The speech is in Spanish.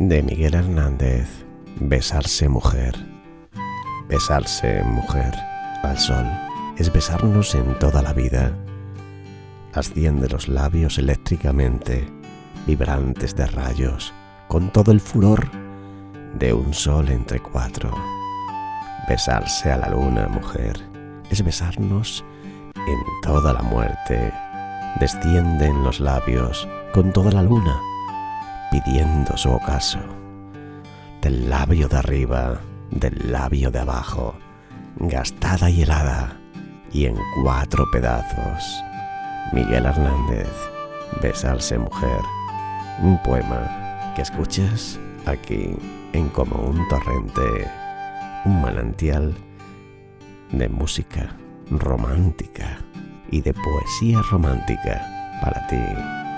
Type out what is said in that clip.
de Miguel Hernández, Besarse mujer. Besarse mujer al sol es besarnos en toda la vida. Asciende los labios eléctricamente, vibrantes de rayos, con todo el furor de un sol entre cuatro. Besarse a la luna, mujer, es besarnos en toda la muerte. Desciende en los labios con toda la luna, pidiendo su ocaso. Del labio de arriba, del labio de abajo, gastada y helada, y en cuatro pedazos. Miguel Hernández, Besarse Mujer, un poema que escuchas aquí en como un torrente, un manantial de música romántica y de poesía romántica para ti.